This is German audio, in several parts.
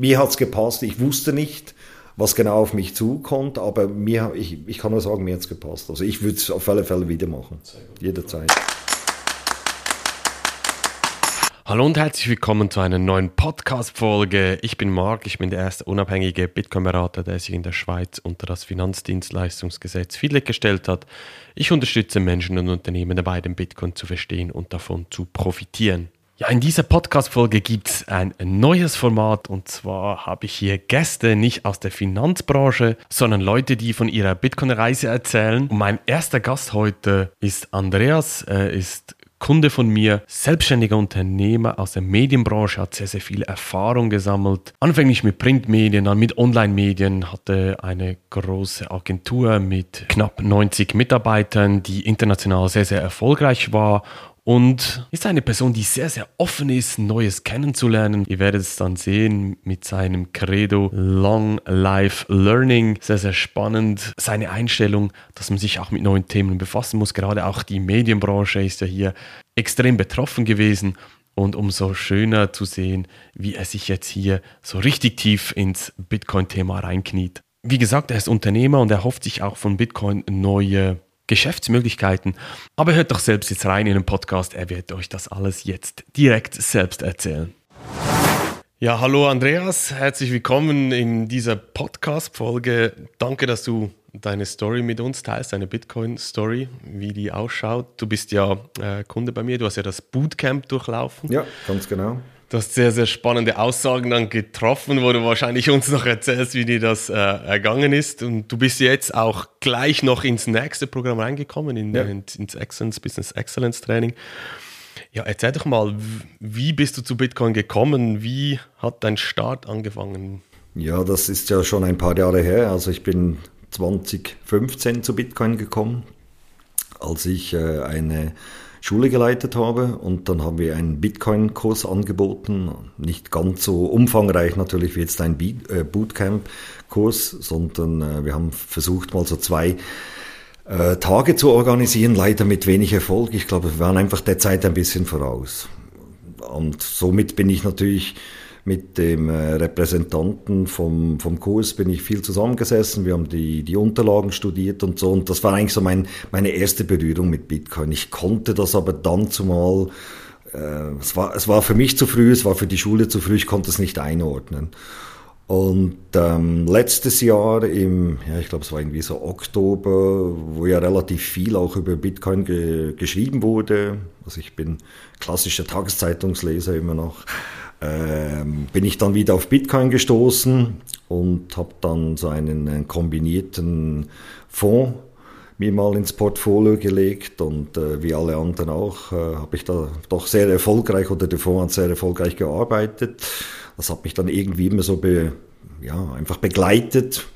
mir hat es gepasst. Ich wusste nicht, was genau auf mich zukommt, aber mir, ich, ich kann nur sagen, mir hat es gepasst. Also ich würde es auf alle Fälle wieder machen. Jederzeit. Hallo und herzlich willkommen zu einer neuen Podcast-Folge. Ich bin Marc, ich bin der erste unabhängige Bitcoin-Berater, der sich in der Schweiz unter das Finanzdienstleistungsgesetz FIDLEG gestellt hat. Ich unterstütze Menschen und Unternehmen dabei, den Bitcoin zu verstehen und davon zu profitieren. Ja, in dieser Podcast-Folge gibt es ein neues Format und zwar habe ich hier Gäste nicht aus der Finanzbranche, sondern Leute, die von ihrer Bitcoin-Reise erzählen. Und mein erster Gast heute ist Andreas, er ist Kunde von mir, selbstständiger Unternehmer aus der Medienbranche, hat sehr, sehr viel Erfahrung gesammelt. Anfänglich mit Printmedien, dann mit Online-Medien, hatte eine große Agentur mit knapp 90 Mitarbeitern, die international sehr, sehr erfolgreich war und ist eine Person, die sehr, sehr offen ist, Neues kennenzulernen. Ihr werdet es dann sehen mit seinem Credo Long Life Learning. Sehr, sehr spannend. Seine Einstellung, dass man sich auch mit neuen Themen befassen muss. Gerade auch die Medienbranche ist ja hier extrem betroffen gewesen. Und umso schöner zu sehen, wie er sich jetzt hier so richtig tief ins Bitcoin-Thema reinkniet. Wie gesagt, er ist Unternehmer und er hofft sich auch von Bitcoin neue Geschäftsmöglichkeiten. Aber hört doch selbst jetzt rein in den Podcast, er wird euch das alles jetzt direkt selbst erzählen. Ja, hallo Andreas, herzlich willkommen in dieser Podcast-Folge. Danke, dass du deine Story mit uns teilst, deine Bitcoin-Story, wie die ausschaut. Du bist ja äh, Kunde bei mir, du hast ja das Bootcamp durchlaufen. Ja, ganz genau. Du hast sehr, sehr spannende Aussagen dann getroffen, wo du wahrscheinlich uns noch erzählst, wie dir das äh, ergangen ist. Und du bist jetzt auch gleich noch ins nächste Programm reingekommen, in, ja. ins, ins Excellence, Business Excellence Training. Ja, erzähl doch mal, wie bist du zu Bitcoin gekommen? Wie hat dein Start angefangen? Ja, das ist ja schon ein paar Jahre her. Also ich bin 2015 zu Bitcoin gekommen, als ich äh, eine Schule geleitet habe und dann haben wir einen Bitcoin-Kurs angeboten, nicht ganz so umfangreich natürlich wie jetzt ein äh, Bootcamp-Kurs, sondern äh, wir haben versucht mal so zwei äh, Tage zu organisieren, leider mit wenig Erfolg. Ich glaube, wir waren einfach der Zeit ein bisschen voraus. Und somit bin ich natürlich mit dem äh, Repräsentanten vom, vom Kurs bin ich viel zusammengesessen. Wir haben die, die Unterlagen studiert und so. Und das war eigentlich so mein, meine erste Berührung mit Bitcoin. Ich konnte das aber dann zumal, äh, es, war, es war für mich zu früh, es war für die Schule zu früh, ich konnte es nicht einordnen. Und ähm, letztes Jahr im, ja, ich glaube, es war irgendwie so Oktober, wo ja relativ viel auch über Bitcoin ge geschrieben wurde. Also ich bin klassischer Tageszeitungsleser immer noch ähm, bin ich dann wieder auf Bitcoin gestoßen und habe dann so einen, einen, kombinierten Fonds mir mal ins Portfolio gelegt und äh, wie alle anderen auch, äh, habe ich da doch sehr erfolgreich oder der Fonds hat sehr erfolgreich gearbeitet. Das hat mich dann irgendwie immer so be, ja, einfach begleitet.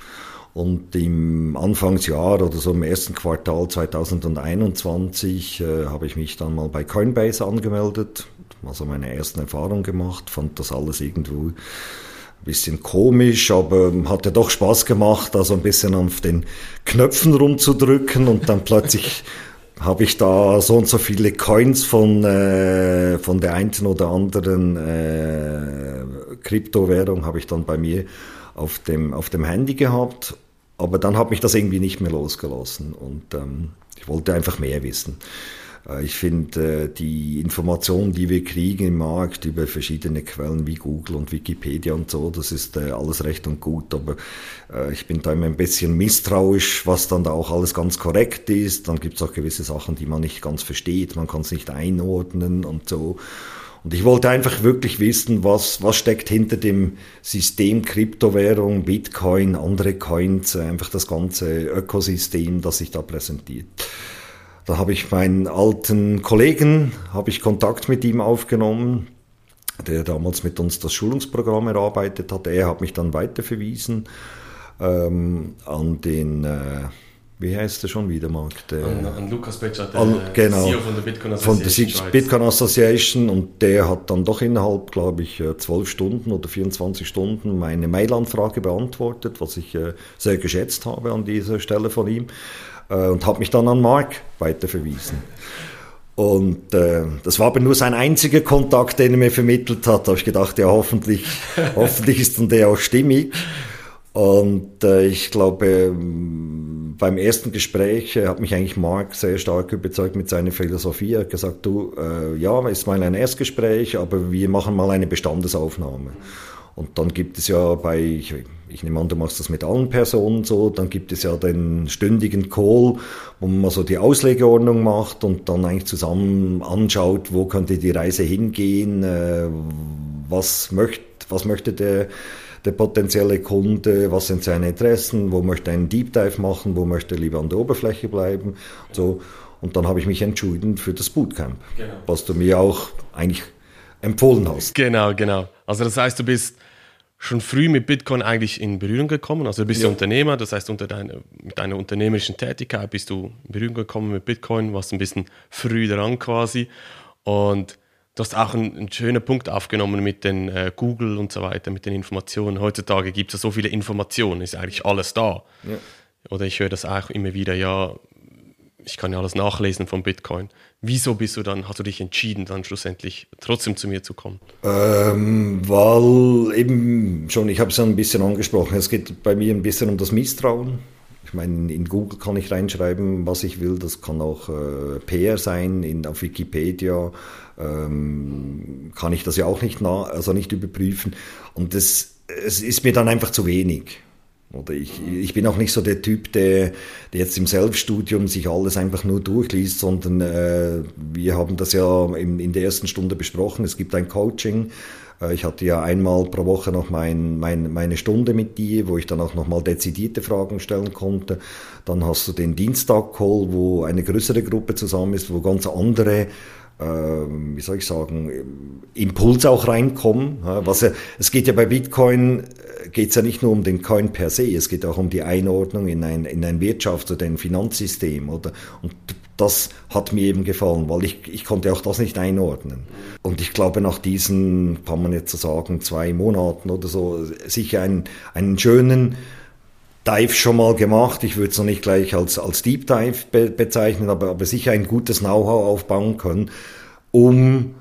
Und im Anfangsjahr oder so im ersten Quartal 2021 äh, habe ich mich dann mal bei Coinbase angemeldet also meine ersten Erfahrungen gemacht, fand das alles irgendwo ein bisschen komisch, aber hat ja doch Spaß gemacht, also ein bisschen auf den Knöpfen rumzudrücken und dann plötzlich habe ich da so und so viele Coins von, äh, von der einen oder anderen äh, Kryptowährung habe ich dann bei mir auf dem, auf dem Handy gehabt. Aber dann hat mich das irgendwie nicht mehr losgelassen und ähm, ich wollte einfach mehr wissen. Äh, ich finde, äh, die Informationen, die wir kriegen im Markt über verschiedene Quellen wie Google und Wikipedia und so, das ist äh, alles recht und gut, aber ich bin da immer ein bisschen misstrauisch, was dann da auch alles ganz korrekt ist. Dann gibt es auch gewisse Sachen, die man nicht ganz versteht, man kann es nicht einordnen und so. Und ich wollte einfach wirklich wissen, was, was steckt hinter dem System Kryptowährung, Bitcoin, andere Coins, einfach das ganze Ökosystem, das sich da präsentiert. Da habe ich meinen alten Kollegen, habe ich Kontakt mit ihm aufgenommen, der damals mit uns das Schulungsprogramm erarbeitet hat. Er hat mich dann weiterverwiesen ähm, an den, äh, wie heißt der schon wieder, Marc? Der, an, an Lukas Betschert, der an, genau, CEO von der Bitcoin Association. Von der Bitcoin Association und der hat dann doch innerhalb, glaube ich, äh, zwölf Stunden oder 24 Stunden meine Mailanfrage beantwortet, was ich äh, sehr geschätzt habe an dieser Stelle von ihm. Äh, und habe mich dann an Mark weiterverwiesen. Und äh, das war aber nur sein einziger Kontakt, den er mir vermittelt hat. Da habe ich gedacht, ja, hoffentlich, hoffentlich ist dann der auch stimmig. Und äh, ich glaube, ähm, beim ersten Gespräch äh, hat mich eigentlich Mark sehr stark überzeugt mit seiner Philosophie. Er hat gesagt, du, äh, ja, ist mal ein Erstgespräch, aber wir machen mal eine Bestandesaufnahme. Und dann gibt es ja bei, ich, ich nehme an, du machst das mit allen Personen so, dann gibt es ja den stündigen Call, wo man so die Auslegeordnung macht und dann eigentlich zusammen anschaut, wo könnte die Reise hingehen, äh, was möchte, was möchte der, der potenzielle Kunde, was sind seine Interessen, wo möchte er einen Deep Dive machen, wo möchte er lieber an der Oberfläche bleiben, so. Und dann habe ich mich entschieden für das Bootcamp, genau. was du mir auch eigentlich empfohlen hast. Genau, genau. Also das heißt, du bist schon früh mit Bitcoin eigentlich in Berührung gekommen. Also du bist ja. Unternehmer, das heißt, unter deiner, mit deiner unternehmerischen Tätigkeit bist du in Berührung gekommen mit Bitcoin, warst ein bisschen früh dran quasi. Und du hast auch einen, einen schönen Punkt aufgenommen mit den äh, Google und so weiter, mit den Informationen. Heutzutage gibt es ja so viele Informationen, ist eigentlich alles da. Ja. Oder ich höre das auch immer wieder, ja, ich kann ja alles nachlesen von Bitcoin. Wieso bist du dann, hast du dich entschieden, dann schlussendlich trotzdem zu mir zu kommen? Ähm, weil eben schon, ich habe es ja ein bisschen angesprochen, es geht bei mir ein bisschen um das Misstrauen. Ich meine, in Google kann ich reinschreiben, was ich will. Das kann auch äh, PR sein. In, auf Wikipedia ähm, kann ich das ja auch nicht, nah, also nicht überprüfen. Und das, es ist mir dann einfach zu wenig. Oder ich, ich bin auch nicht so der Typ, der, der jetzt im Selbststudium sich alles einfach nur durchliest, sondern äh, wir haben das ja in, in der ersten Stunde besprochen. Es gibt ein Coaching. Äh, ich hatte ja einmal pro Woche noch mein, mein, meine Stunde mit dir, wo ich dann auch nochmal dezidierte Fragen stellen konnte. Dann hast du den Dienstag-Call, wo eine größere Gruppe zusammen ist, wo ganz andere ähm, wie soll ich sagen, Impuls auch reinkommen. Was es geht ja bei Bitcoin, äh, geht es ja nicht nur um den Coin per se, es geht auch um die Einordnung in ein, in ein Wirtschafts- oder ein Finanzsystem. Oder, und das hat mir eben gefallen, weil ich, ich konnte auch das nicht einordnen. Und ich glaube, nach diesen, kann man jetzt so sagen, zwei Monaten oder so, sicher einen, einen schönen Dive schon mal gemacht. Ich würde es noch nicht gleich als, als Deep Dive be bezeichnen, aber, aber sicher ein gutes Know-how aufbauen können, um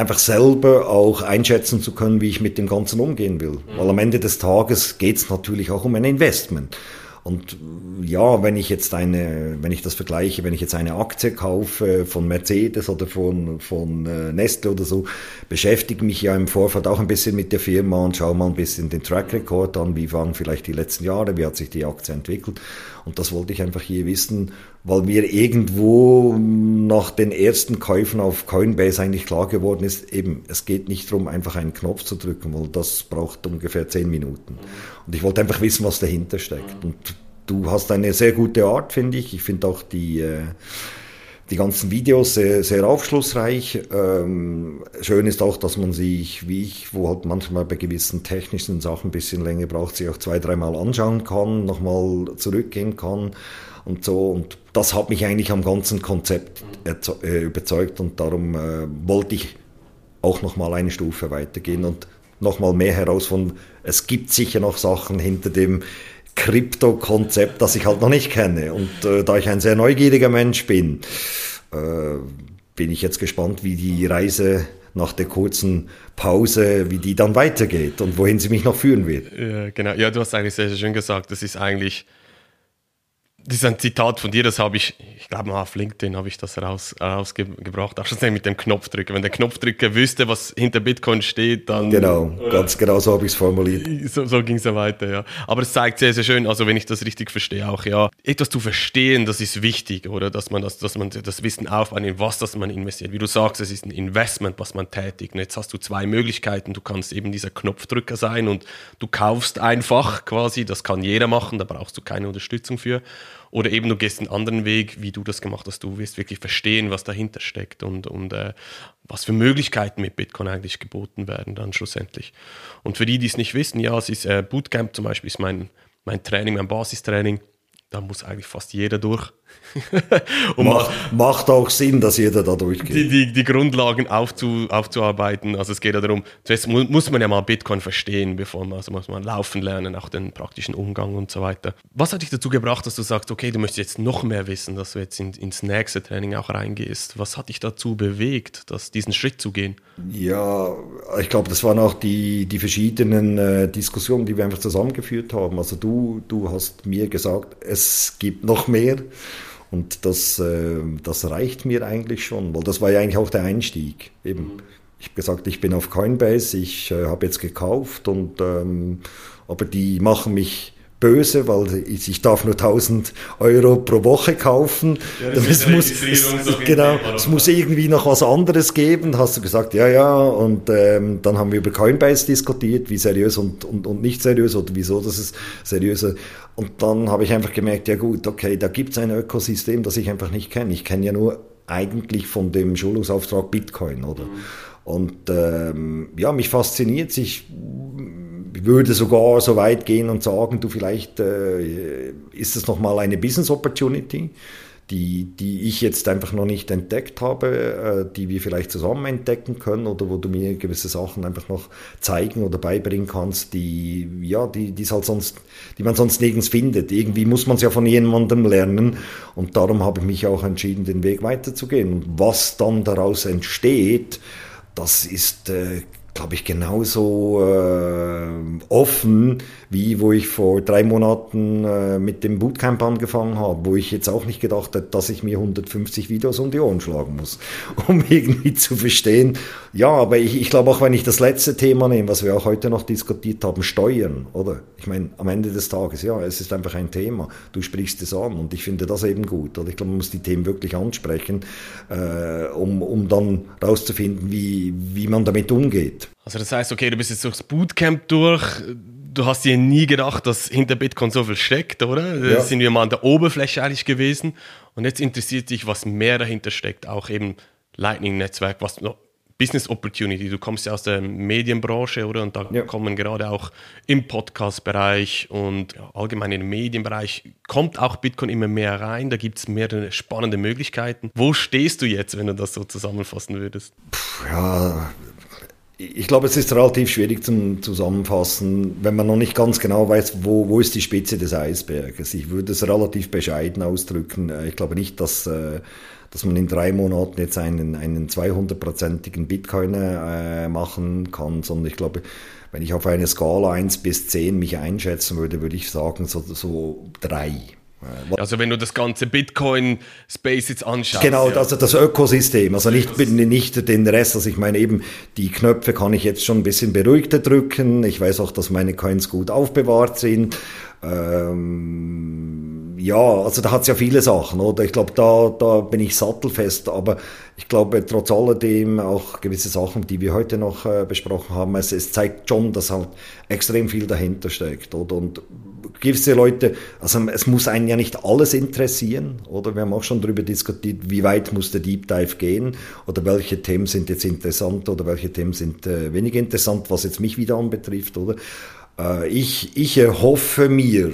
einfach selber auch einschätzen zu können, wie ich mit dem Ganzen umgehen will. Mhm. Weil am Ende des Tages geht es natürlich auch um ein Investment. Und ja, wenn ich jetzt eine, wenn ich das vergleiche, wenn ich jetzt eine Aktie kaufe von Mercedes oder von, von äh, Nestle oder so, beschäftige mich ja im Vorfeld auch ein bisschen mit der Firma und schaue mal ein bisschen den Track Record an, wie waren vielleicht die letzten Jahre, wie hat sich die Aktie entwickelt. Und das wollte ich einfach hier wissen, weil mir irgendwo nach den ersten Käufen auf Coinbase eigentlich klar geworden ist, eben, es geht nicht darum, einfach einen Knopf zu drücken, weil das braucht ungefähr zehn Minuten. Und ich wollte einfach wissen, was dahinter steckt. Und du hast eine sehr gute Art, finde ich. Ich finde auch die, äh, die ganzen Videos sehr, sehr aufschlussreich. Ähm, schön ist auch, dass man sich, wie ich, wo halt manchmal bei gewissen technischen Sachen ein bisschen länger braucht, sich auch zwei, dreimal anschauen kann, nochmal zurückgehen kann und so. Und das hat mich eigentlich am ganzen Konzept äh, überzeugt und darum äh, wollte ich auch nochmal eine Stufe weitergehen und nochmal mehr herausfinden. Es gibt sicher noch Sachen hinter dem Krypto-Konzept, das ich halt noch nicht kenne. Und äh, da ich ein sehr neugieriger Mensch bin, äh, bin ich jetzt gespannt, wie die Reise nach der kurzen Pause, wie die dann weitergeht und wohin sie mich noch führen wird. Ja, genau. Ja, du hast eigentlich sehr, sehr schön gesagt, das ist eigentlich das ist ein Zitat von dir, das habe ich, ich glaube mal auf LinkedIn habe ich das raus, rausgebracht, auch schon mit dem Knopfdrücker. Wenn der Knopfdrücker wüsste, was hinter Bitcoin steht, dann... Genau, ganz genau so habe ich es formuliert. So, so ging es ja weiter, ja. Aber es zeigt sehr, sehr schön, also wenn ich das richtig verstehe, auch ja, etwas zu verstehen, das ist wichtig, oder? Dass man das, dass man das Wissen aufbaut, in was das man investiert. Wie du sagst, es ist ein Investment, was man tätigt. Und jetzt hast du zwei Möglichkeiten. Du kannst eben dieser Knopfdrücker sein und du kaufst einfach quasi, das kann jeder machen, da brauchst du keine Unterstützung für. Oder eben du gehst einen anderen Weg, wie du das gemacht hast. Du wirst wirklich verstehen, was dahinter steckt und, und äh, was für Möglichkeiten mit Bitcoin eigentlich geboten werden dann schlussendlich. Und für die, die es nicht wissen, ja, es ist äh, Bootcamp zum Beispiel ist mein, mein Training, mein Basistraining. Da muss eigentlich fast jeder durch. und macht, macht, auch Sinn, dass jeder da durchgeht. Die, die, die Grundlagen aufzu, aufzuarbeiten. Also es geht ja darum, zuerst muss man ja mal Bitcoin verstehen, bevor man, also muss man laufen lernen, auch den praktischen Umgang und so weiter. Was hat dich dazu gebracht, dass du sagst, okay, du möchtest jetzt noch mehr wissen, dass du jetzt in, ins nächste Training auch reingehst? Was hat dich dazu bewegt, dass, diesen Schritt zu gehen? Ja, ich glaube, das waren auch die, die verschiedenen äh, Diskussionen, die wir einfach zusammengeführt haben. Also du, du hast mir gesagt, es gibt noch mehr. Und das, äh, das reicht mir eigentlich schon, weil das war ja eigentlich auch der Einstieg. Eben, mhm. ich habe gesagt, ich bin auf Coinbase, ich äh, habe jetzt gekauft und ähm, aber die machen mich böse, weil ich, ich darf nur 1000 Euro pro Woche kaufen. Ja, es, muss, es, genau, es muss irgendwie noch was anderes geben. Hast du gesagt, ja, ja. Und ähm, dann haben wir über Coinbase diskutiert, wie seriös und, und, und nicht seriös oder wieso das ist seriöser. Und dann habe ich einfach gemerkt, ja gut, okay, da gibt es ein Ökosystem, das ich einfach nicht kenne. Ich kenne ja nur eigentlich von dem Schulungsauftrag Bitcoin, oder? Mhm. Und ähm, ja, mich fasziniert sich würde sogar so weit gehen und sagen, du vielleicht äh, ist es nochmal eine Business Opportunity, die, die ich jetzt einfach noch nicht entdeckt habe, äh, die wir vielleicht zusammen entdecken können oder wo du mir gewisse Sachen einfach noch zeigen oder beibringen kannst, die, ja, die, die, halt sonst, die man sonst nirgends findet. Irgendwie muss man es ja von jemandem lernen und darum habe ich mich auch entschieden, den Weg weiterzugehen. Und was dann daraus entsteht, das ist äh, glaube ich, genauso äh, offen, wie wo ich vor drei Monaten äh, mit dem Bootcamp angefangen habe, wo ich jetzt auch nicht gedacht hätte, dass ich mir 150 Videos um die Ohren schlagen muss, um irgendwie zu verstehen. Ja, aber ich, ich glaube auch, wenn ich das letzte Thema nehme, was wir auch heute noch diskutiert haben, Steuern, oder? Ich meine, am Ende des Tages, ja, es ist einfach ein Thema. Du sprichst es an und ich finde das eben gut. Oder ich glaube, man muss die Themen wirklich ansprechen, äh, um, um dann rauszufinden, wie, wie man damit umgeht. Also das heißt, okay, du bist jetzt durchs Bootcamp durch, du hast dir nie gedacht, dass hinter Bitcoin so viel steckt, oder? Ja. Da sind wir mal an der Oberfläche eigentlich gewesen und jetzt interessiert dich, was mehr dahinter steckt, auch eben Lightning-Netzwerk, was noch Business Opportunity. Du kommst ja aus der Medienbranche, oder? Und da ja. kommen gerade auch im Podcast-Bereich und ja, allgemein im Medienbereich kommt auch Bitcoin immer mehr rein. Da gibt es mehrere spannende Möglichkeiten. Wo stehst du jetzt, wenn du das so zusammenfassen würdest? Puh, ja, ich glaube, es ist relativ schwierig zum Zusammenfassen, wenn man noch nicht ganz genau weiß, wo, wo ist die Spitze des Eisberges. Ich würde es relativ bescheiden ausdrücken. Äh, ich glaube nicht, dass, äh, dass man in drei Monaten jetzt einen, einen 200-prozentigen Bitcoin äh, machen kann, sondern ich glaube, wenn ich auf eine Skala 1 bis 10 mich einschätzen würde, würde ich sagen, so, so drei. Also wenn du das ganze Bitcoin-Space jetzt anschaust. Genau, ja. also das Ökosystem, also nicht, nicht den Rest, also ich meine eben, die Knöpfe kann ich jetzt schon ein bisschen beruhigter drücken, ich weiß auch, dass meine Coins gut aufbewahrt sind. Ähm, ja, also da hat es ja viele Sachen, oder? Ich glaube, da, da bin ich sattelfest, aber ich glaube, trotz alledem auch gewisse Sachen, die wir heute noch äh, besprochen haben, es, es zeigt schon, dass halt extrem viel dahinter steckt, oder? Und gewisse Leute, also es muss einen ja nicht alles interessieren, oder? Wir haben auch schon darüber diskutiert, wie weit muss der Deep Dive gehen oder welche Themen sind jetzt interessant oder welche Themen sind äh, weniger interessant, was jetzt mich wieder anbetrifft, oder? Äh, ich, ich erhoffe mir,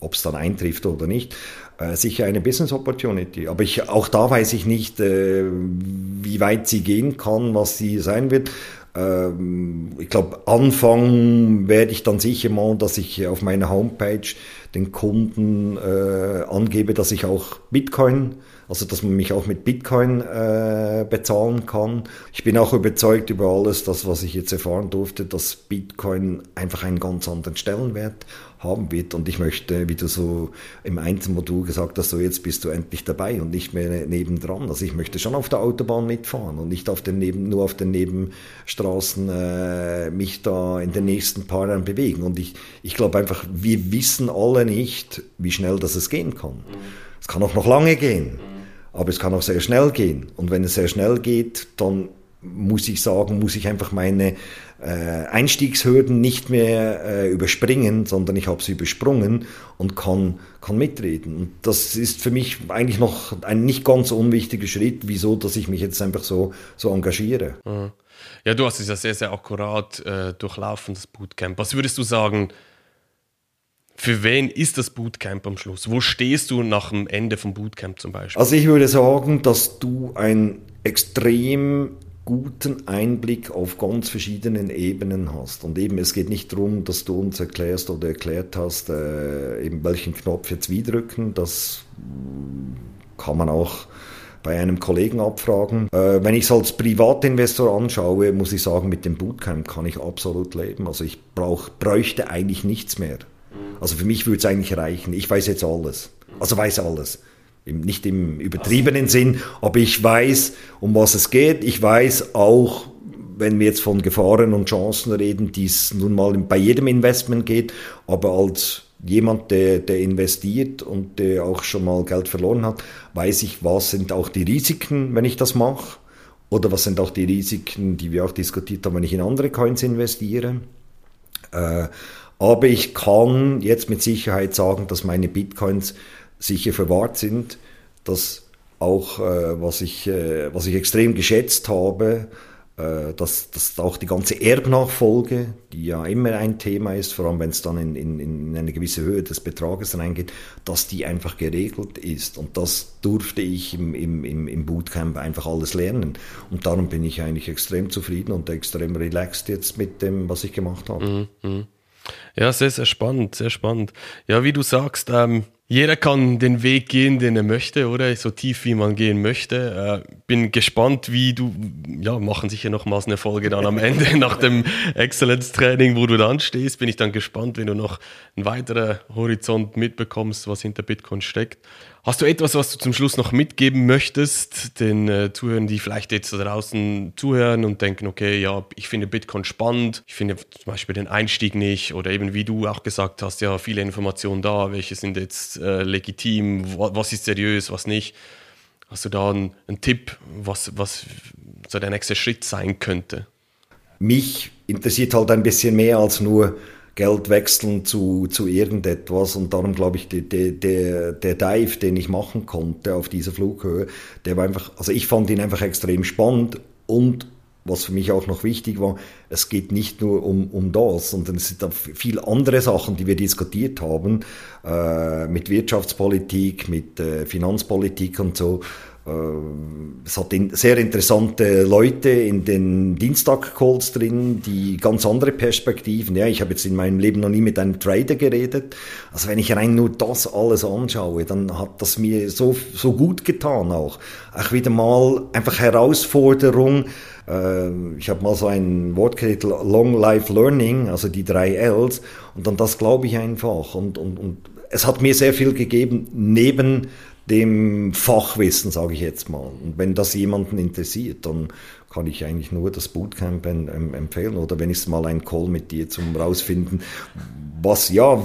ob es dann eintrifft oder nicht, äh, sicher eine Business Opportunity. Aber ich, auch da weiß ich nicht, äh, wie weit sie gehen kann, was sie sein wird. Ähm, ich glaube, Anfang werde ich dann sicher mal, dass ich auf meiner Homepage den Kunden äh, angebe, dass ich auch Bitcoin, also dass man mich auch mit Bitcoin äh, bezahlen kann. Ich bin auch überzeugt über alles, das, was ich jetzt erfahren durfte, dass Bitcoin einfach einen ganz anderen Stellenwert haben wird. Und ich möchte, wie du so im Einzelmodul gesagt hast, so jetzt bist du endlich dabei und nicht mehr nebendran. Also ich möchte schon auf der Autobahn mitfahren und nicht auf den Neben, nur auf den Nebenstraßen äh, mich da in den nächsten paar Jahren bewegen. Und ich, ich glaube einfach, wir wissen alle nicht, wie schnell das es gehen kann. Es kann auch noch lange gehen, aber es kann auch sehr schnell gehen. Und wenn es sehr schnell geht, dann muss ich sagen, muss ich einfach meine äh, Einstiegshürden nicht mehr äh, überspringen, sondern ich habe sie übersprungen und kann, kann mitreden. Und das ist für mich eigentlich noch ein nicht ganz unwichtiger Schritt, wieso, dass ich mich jetzt einfach so, so engagiere. Mhm. Ja, du hast es ja sehr, sehr akkurat äh, durchlaufen, das Bootcamp. Was würdest du sagen, Für wen ist das Bootcamp am Schluss? Wo stehst du nach dem Ende vom Bootcamp zum Beispiel? Also ich würde sagen, dass du ein extrem guten Einblick auf ganz verschiedenen Ebenen hast. Und eben, es geht nicht darum, dass du uns erklärst oder erklärt hast, äh, eben welchen Knopf jetzt wie drücken. Das kann man auch bei einem Kollegen abfragen. Äh, wenn ich es als Privatinvestor anschaue, muss ich sagen, mit dem Bootcamp kann ich absolut leben. Also ich brauch, bräuchte eigentlich nichts mehr. Also für mich würde es eigentlich reichen. Ich weiß jetzt alles. Also weiß alles nicht im übertriebenen Sinn, aber ich weiß, um was es geht. Ich weiß auch, wenn wir jetzt von Gefahren und Chancen reden, die es nun mal bei jedem Investment geht, aber als jemand, der, der investiert und der auch schon mal Geld verloren hat, weiß ich, was sind auch die Risiken, wenn ich das mache. Oder was sind auch die Risiken, die wir auch diskutiert haben, wenn ich in andere Coins investiere. Äh, aber ich kann jetzt mit Sicherheit sagen, dass meine Bitcoins sicher verwahrt sind. Das auch, äh, was, ich, äh, was ich extrem geschätzt habe, äh, dass, dass auch die ganze Erbnachfolge, die ja immer ein Thema ist, vor allem wenn es dann in, in, in eine gewisse Höhe des Betrages reingeht, dass die einfach geregelt ist. Und das durfte ich im, im, im Bootcamp einfach alles lernen. Und darum bin ich eigentlich extrem zufrieden und extrem relaxed jetzt mit dem, was ich gemacht habe. Mhm. mhm. Ja, sehr, sehr spannend, sehr spannend. Ja, wie du sagst, ähm, jeder kann den Weg gehen, den er möchte, oder? So tief, wie man gehen möchte. Äh, bin gespannt, wie du, ja, machen sicher nochmals eine Folge dann am Ende nach dem Excellence-Training, wo du dann stehst. Bin ich dann gespannt, wenn du noch einen weiteren Horizont mitbekommst, was hinter Bitcoin steckt. Hast du etwas, was du zum Schluss noch mitgeben möchtest, den äh, Zuhörern, die vielleicht jetzt da draußen zuhören und denken, okay, ja, ich finde Bitcoin spannend, ich finde zum Beispiel den Einstieg nicht oder eben wie du auch gesagt hast, ja, viele Informationen da, welche sind jetzt äh, legitim, was ist seriös, was nicht. Hast du da einen, einen Tipp, was, was so der nächste Schritt sein könnte? Mich interessiert halt ein bisschen mehr als nur Geld wechseln zu, zu irgendetwas. Und darum glaube ich, der, der, der Dive, den ich machen konnte auf dieser Flughöhe, der war einfach, also ich fand ihn einfach extrem spannend und was für mich auch noch wichtig war, es geht nicht nur um, um das, sondern es sind auch viele andere Sachen, die wir diskutiert haben, äh, mit Wirtschaftspolitik, mit äh, Finanzpolitik und so. Äh, es hat sehr interessante Leute in den Dienstag-Calls drin, die ganz andere Perspektiven. Ja, ich habe jetzt in meinem Leben noch nie mit einem Trader geredet. Also wenn ich rein nur das alles anschaue, dann hat das mir so, so gut getan auch. Auch wieder mal einfach Herausforderung. Äh, ich habe mal so ein Wort geredet, Long Life Learning, also die drei Ls. Und dann das glaube ich einfach. Und, und, und es hat mir sehr viel gegeben, neben dem Fachwissen, sage ich jetzt mal. Und wenn das jemanden interessiert, dann kann ich eigentlich nur das Bootcamp empfehlen oder wenn ich mal einen Call mit dir zum rausfinden, was ja,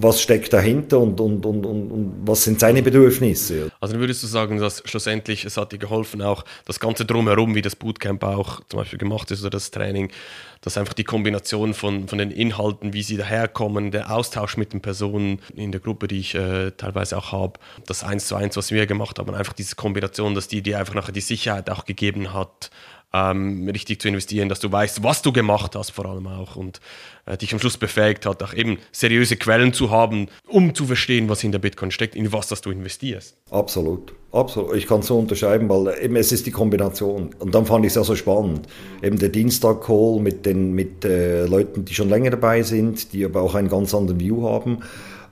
was steckt dahinter und, und, und, und, und was sind seine Bedürfnisse. Also dann würdest du sagen, dass schlussendlich es hat dir geholfen, auch das Ganze drumherum, wie das Bootcamp auch zum Beispiel gemacht ist oder das Training, dass einfach die Kombination von, von den Inhalten, wie sie daherkommen, der Austausch mit den Personen in der Gruppe, die ich äh, teilweise auch habe, das eins zu eins, was wir gemacht haben, einfach diese Kombination, dass die dir einfach nachher die Sicherheit auch gegeben hat, ähm, richtig zu investieren, dass du weißt, was du gemacht hast, vor allem auch und äh, dich am Schluss befähigt hat, auch eben seriöse Quellen zu haben, um zu verstehen, was in der Bitcoin steckt, in was das du investierst. Absolut, absolut. Ich kann es so unterschreiben, weil eben es ist die Kombination. Und dann fand ich es ja so spannend. Eben der Dienstag-Call mit den mit äh, Leuten, die schon länger dabei sind, die aber auch einen ganz anderen View haben.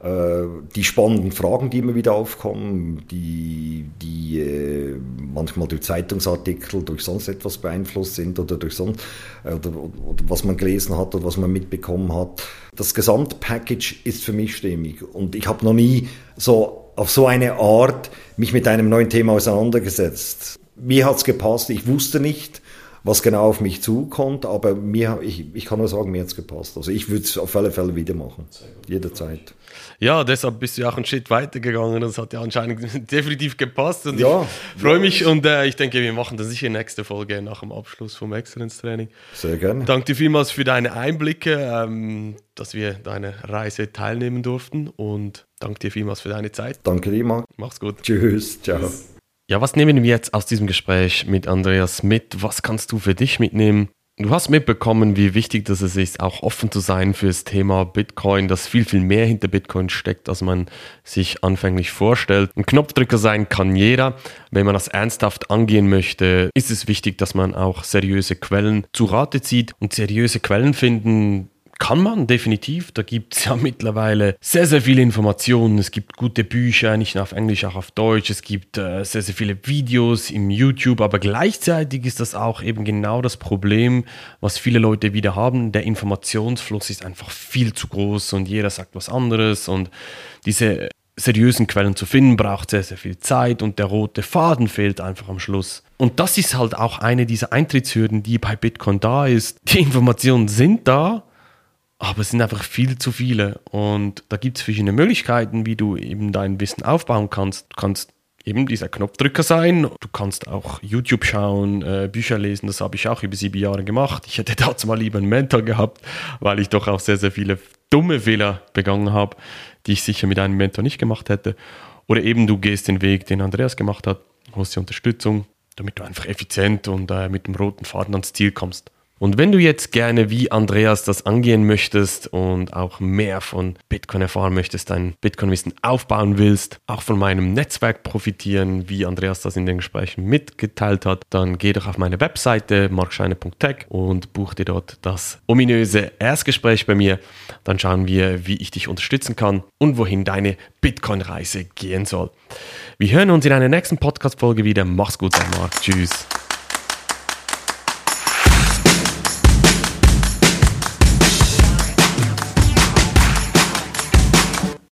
Äh, die spannenden Fragen, die immer wieder aufkommen, die, die äh, manchmal durch Zeitungsartikel, durch sonst etwas beeinflusst sind oder durch sonst, äh, oder, oder was man gelesen hat oder was man mitbekommen hat. Das Gesamtpackage ist für mich stimmig und ich habe noch nie so auf so eine Art mich mit einem neuen Thema auseinandergesetzt. Mir hat's gepasst, ich wusste nicht, was genau auf mich zukommt, aber mir, ich, ich kann nur sagen, mir hat's gepasst. Also ich würde es auf alle Fälle wieder machen, jederzeit. Ja, deshalb bist du auch einen Schritt weitergegangen. Das hat ja anscheinend definitiv gepasst. Und ja, ich freue mich und äh, ich denke, wir machen das sicher nächste Folge nach dem Abschluss vom Excellence-Training. Sehr gerne. Danke dir vielmals für deine Einblicke, ähm, dass wir deine Reise teilnehmen durften und danke dir vielmals für deine Zeit. Danke dir, Marc. Mach's gut. Tschüss. Ciao. Ja, was nehmen wir jetzt aus diesem Gespräch mit Andreas mit? Was kannst du für dich mitnehmen? Du hast mitbekommen, wie wichtig das ist, auch offen zu sein für das Thema Bitcoin, dass viel, viel mehr hinter Bitcoin steckt, als man sich anfänglich vorstellt. Ein Knopfdrücker sein kann jeder. Wenn man das ernsthaft angehen möchte, ist es wichtig, dass man auch seriöse Quellen zu Rate zieht und seriöse Quellen finden kann man definitiv. Da gibt es ja mittlerweile sehr, sehr viele Informationen. Es gibt gute Bücher, nicht nur auf Englisch, auch auf Deutsch. Es gibt äh, sehr, sehr viele Videos im YouTube. Aber gleichzeitig ist das auch eben genau das Problem, was viele Leute wieder haben. Der Informationsfluss ist einfach viel zu groß und jeder sagt was anderes. Und diese seriösen Quellen zu finden, braucht sehr, sehr viel Zeit und der rote Faden fehlt einfach am Schluss. Und das ist halt auch eine dieser Eintrittshürden, die bei Bitcoin da ist. Die Informationen sind da, aber es sind einfach viel zu viele. Und da gibt es verschiedene Möglichkeiten, wie du eben dein Wissen aufbauen kannst. Du kannst eben dieser Knopfdrücker sein. Du kannst auch YouTube schauen, äh, Bücher lesen. Das habe ich auch über sieben Jahre gemacht. Ich hätte dazu mal lieber einen Mentor gehabt, weil ich doch auch sehr, sehr viele dumme Fehler begangen habe, die ich sicher mit einem Mentor nicht gemacht hätte. Oder eben du gehst den Weg, den Andreas gemacht hat, holst die Unterstützung, damit du einfach effizient und äh, mit dem roten Faden ans Ziel kommst. Und wenn du jetzt gerne wie Andreas das angehen möchtest und auch mehr von Bitcoin erfahren möchtest, dein Bitcoin-Wissen aufbauen willst, auch von meinem Netzwerk profitieren, wie Andreas das in den Gesprächen mitgeteilt hat, dann geh doch auf meine Webseite markscheine.tech und buch dir dort das ominöse Erstgespräch bei mir. Dann schauen wir, wie ich dich unterstützen kann und wohin deine Bitcoin-Reise gehen soll. Wir hören uns in einer nächsten Podcast-Folge wieder. Mach's gut, Marc. Tschüss.